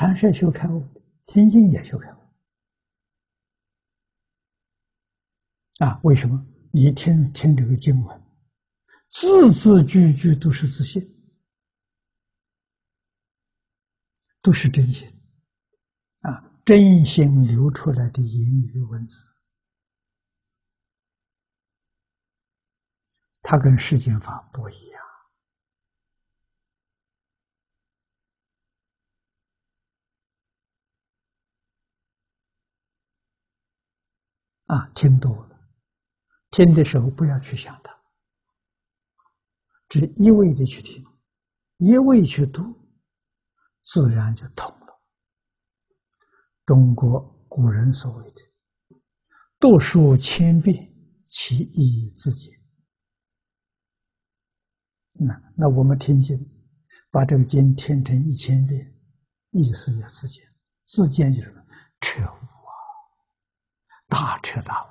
禅师修开悟，天经也修开悟。啊，为什么？你听听这个经文，字字句句都是自信，都是真心。啊，真心流出来的言语文字，它跟世间法不一样啊，听多了。听的时候不要去想它，只一味的去听，一味去读，自然就通了。中国古人所谓的“读书千遍，其义自见”。那那我们听经，把这个经听成一千遍，意思也自见。自见就是彻悟，大彻大悟。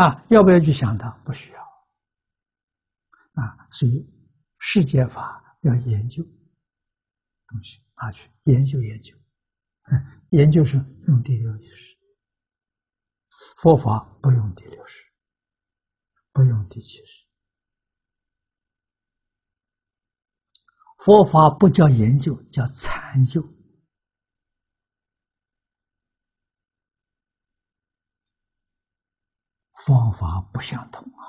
啊，要不要去想它？不需要。啊，所以世间法要研究东西，拿去研究研究。研究是用第六意识，佛法不用第六识，不用第七识。佛法不叫研究，叫参究。方法不相同啊！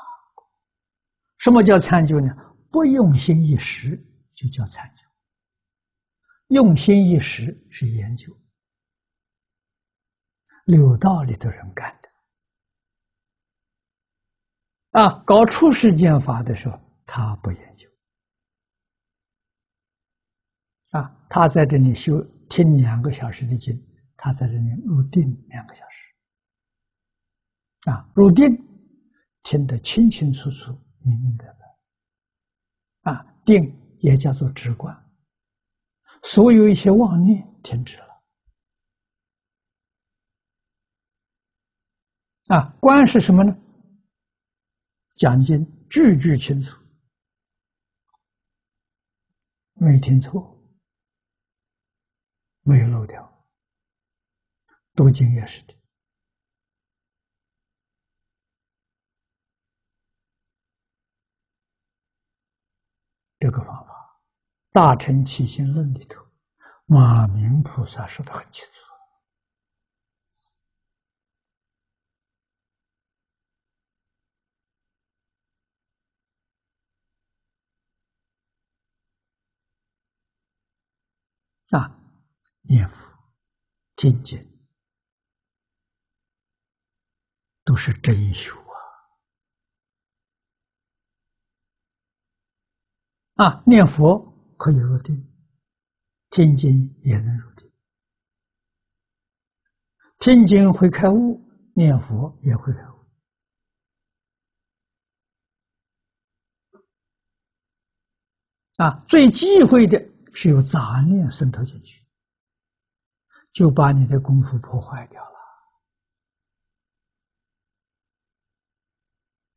什么叫参究呢？不用心一时就叫参究，用心一时是研究。有道理的人干的啊！搞出世间法的时候，他不研究啊！他在这里修听两个小时的经，他在这里入定两个小时。啊，入定，听得清清楚楚、明明白白。啊，定也叫做直观，所有一些妄念停止了。啊，观是什么呢？讲经句句清楚，没听错，没有漏掉，读经也是的。这个方法，《大乘起心论》里头，马明菩萨说的很清楚。啊，念佛、听经，都是真修。啊，念佛可以入定，听经也能入定。听经会开悟，念佛也会开悟。啊，最忌讳的是有杂念渗透进去，就把你的功夫破坏掉了。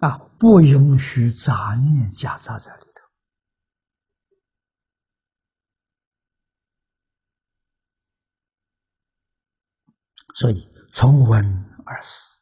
啊，不允许杂念夹杂在里。所以从文而死，